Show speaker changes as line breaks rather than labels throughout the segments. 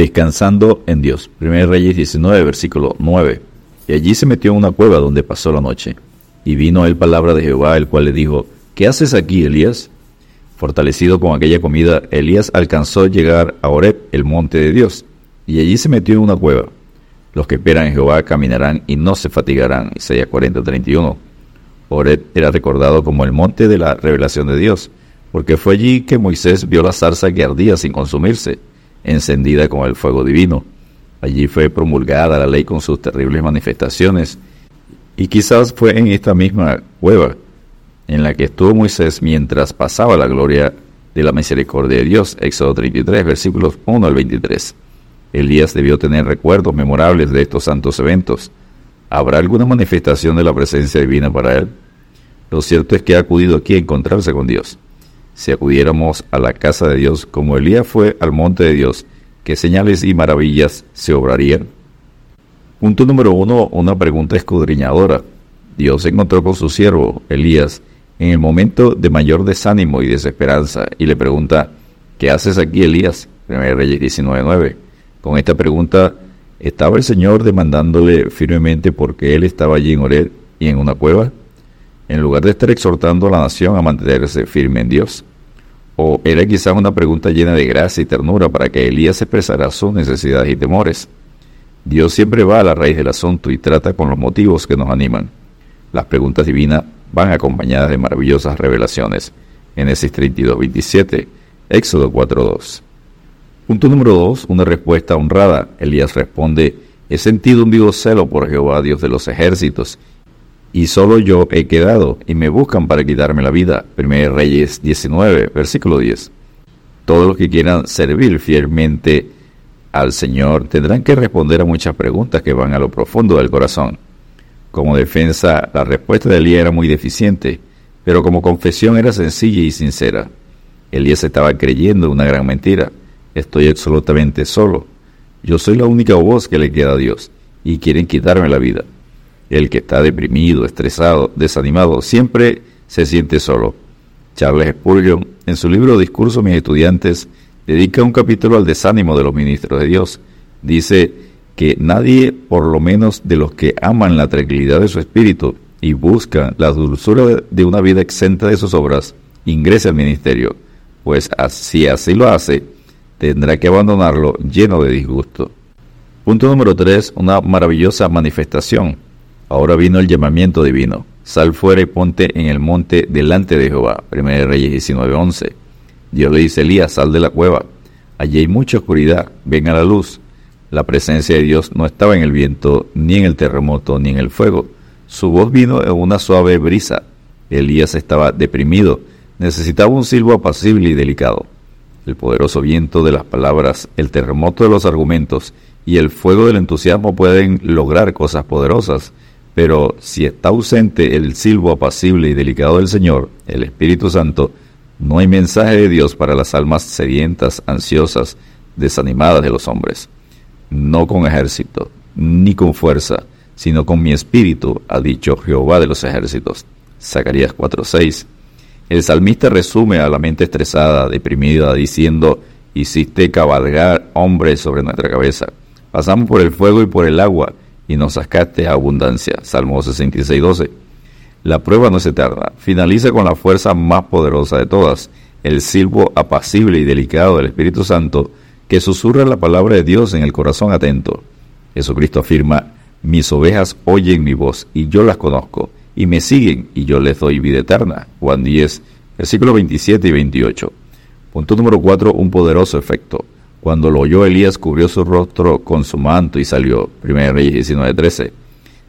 descansando en Dios. 1 Reyes 19, versículo 9. Y allí se metió en una cueva donde pasó la noche. Y vino él palabra de Jehová, el cual le dijo, ¿qué haces aquí, Elías? Fortalecido con aquella comida, Elías alcanzó llegar a Oreb, el monte de Dios, y allí se metió en una cueva. Los que esperan en Jehová caminarán y no se fatigarán. Isaías 40, 31. Oreb era recordado como el monte de la revelación de Dios, porque fue allí que Moisés vio la zarza que ardía sin consumirse, encendida con el fuego divino. Allí fue promulgada la ley con sus terribles manifestaciones, y quizás fue en esta misma cueva en la que estuvo Moisés mientras pasaba la gloria de la misericordia de Dios. Éxodo 33, versículos 1 al 23. Elías debió tener recuerdos memorables de estos santos eventos. ¿Habrá alguna manifestación de la presencia divina para él? Lo cierto es que ha acudido aquí a encontrarse con Dios. Si acudiéramos a la casa de Dios como Elías fue al monte de Dios, ¿qué señales y maravillas se obrarían? Punto número uno, una pregunta escudriñadora. Dios se encontró con su siervo, Elías, en el momento de mayor desánimo y desesperanza y le pregunta, ¿qué haces aquí, Elías? 1 Reyes 19.9. Con esta pregunta, ¿estaba el Señor demandándole firmemente porque él estaba allí en Ored y en una cueva? En lugar de estar exhortando a la nación a mantenerse firme en Dios. ¿O era quizás una pregunta llena de gracia y ternura para que Elías expresara sus necesidades y temores? Dios siempre va a la raíz del asunto y trata con los motivos que nos animan. Las preguntas divinas van acompañadas de maravillosas revelaciones. Génesis 32, 27, Éxodo 4.2. Punto número 2. Una respuesta honrada. Elías responde, he sentido un vivo celo por Jehová, Dios de los ejércitos, y solo yo he quedado, y me buscan para quitarme la vida. 1 Reyes 19, versículo 10. Todos los que quieran servir fielmente al Señor tendrán que responder a muchas preguntas que van a lo profundo del corazón. Como defensa, la respuesta de Elías era muy deficiente, pero como confesión era sencilla y sincera. Elías estaba creyendo una gran mentira. Estoy absolutamente solo. Yo soy la única voz que le queda a Dios y quieren quitarme la vida. El que está deprimido, estresado, desanimado, siempre se siente solo. Charles Spurgeon, en su libro Discurso a mis estudiantes, dedica un capítulo al desánimo de los ministros de Dios. Dice que nadie, por lo menos de los que aman la tranquilidad de su espíritu y buscan la dulzura de una vida exenta de sus obras, ingrese al ministerio, pues si así lo hace, tendrá que abandonarlo lleno de disgusto. Punto número 3. Una maravillosa manifestación. Ahora vino el llamamiento divino. Sal fuera y ponte en el monte delante de Jehová. 1 Reyes 19:11. Dios le dice a Elías, sal de la cueva. Allí hay mucha oscuridad, ven a la luz. La presencia de Dios no estaba en el viento, ni en el terremoto, ni en el fuego. Su voz vino en una suave brisa. Elías estaba deprimido, necesitaba un silbo apacible y delicado el poderoso viento de las palabras, el terremoto de los argumentos y el fuego del entusiasmo pueden lograr cosas poderosas, pero si está ausente el silbo apacible y delicado del Señor, el Espíritu Santo, no hay mensaje de Dios para las almas sedientas, ansiosas, desanimadas de los hombres. No con ejército, ni con fuerza, sino con mi espíritu, ha dicho Jehová de los ejércitos. Zacarías 4:6. El salmista resume a la mente estresada, deprimida, diciendo, hiciste cabalgar hombres sobre nuestra cabeza. Pasamos por el fuego y por el agua, y nos sacaste a abundancia. Salmo 66, 12. La prueba no se tarda. Finaliza con la fuerza más poderosa de todas, el silbo apacible y delicado del Espíritu Santo, que susurra la palabra de Dios en el corazón atento. Jesucristo afirma, mis ovejas oyen mi voz, y yo las conozco y me siguen y yo les doy vida eterna. Juan 10, versículos 27 y 28. Punto número 4, un poderoso efecto. Cuando lo oyó Elías cubrió su rostro con su manto y salió. 1 Reyes 19, 13.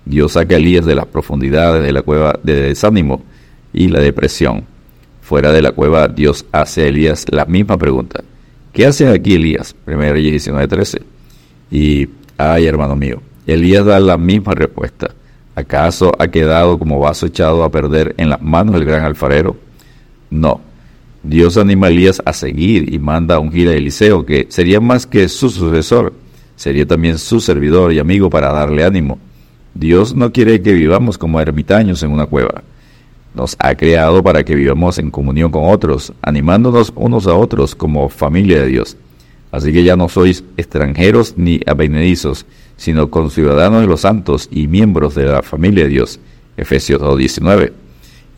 Dios saca a Elías de las profundidades de la cueva de desánimo y la depresión. Fuera de la cueva, Dios hace a Elías la misma pregunta. ¿Qué haces aquí, Elías? 1 Reyes 19, 13. Y, ay, hermano mío, Elías da la misma respuesta. ¿Acaso ha quedado como vaso echado a perder en las manos del gran alfarero? No. Dios anima a Elías a seguir y manda a ungir a Eliseo, que sería más que su sucesor, sería también su servidor y amigo para darle ánimo. Dios no quiere que vivamos como ermitaños en una cueva. Nos ha creado para que vivamos en comunión con otros, animándonos unos a otros como familia de Dios. Así que ya no sois extranjeros ni avenedizos, sino conciudadanos de los santos y miembros de la familia de Dios. Efesios 2.19.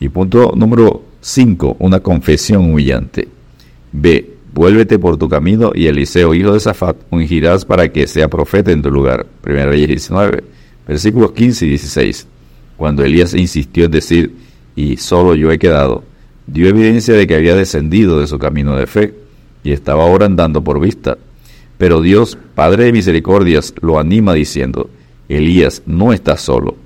Y punto número 5, una confesión humillante. B. Vuélvete por tu camino y Eliseo, hijo de Safat, ungirás para que sea profeta en tu lugar. 1 Reyes 19, versículos 15 y 16. Cuando Elías insistió en decir, y solo yo he quedado, dio evidencia de que había descendido de su camino de fe y estaba ahora andando por vista. Pero Dios, Padre de misericordias, lo anima diciendo, Elías, no estás solo.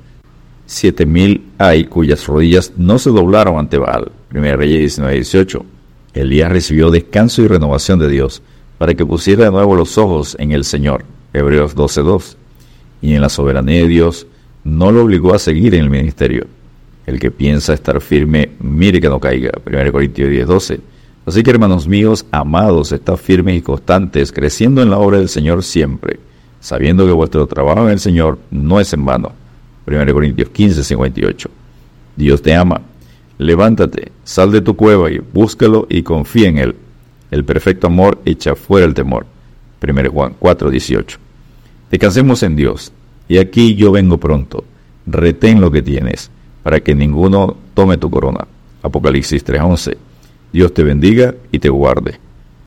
Siete mil hay cuyas rodillas no se doblaron ante Baal. 1 Reyes 19, 18. Elías recibió descanso y renovación de Dios para que pusiera de nuevo los ojos en el Señor. Hebreos 12.2. Y en la soberanía de Dios no lo obligó a seguir en el ministerio. El que piensa estar firme, mire que no caiga. 1 Corintios 10.12. Así que hermanos míos, amados, estad firmes y constantes, creciendo en la obra del Señor siempre, sabiendo que vuestro trabajo en el Señor no es en vano. 1 Corintios 15, 58. Dios te ama. Levántate, sal de tu cueva y búscalo y confía en Él. El perfecto amor echa fuera el temor. 1 Juan 4, 18. Descansemos en Dios. Y aquí yo vengo pronto. Retén lo que tienes, para que ninguno tome tu corona. Apocalipsis 3, 11. Dios te bendiga y te guarde.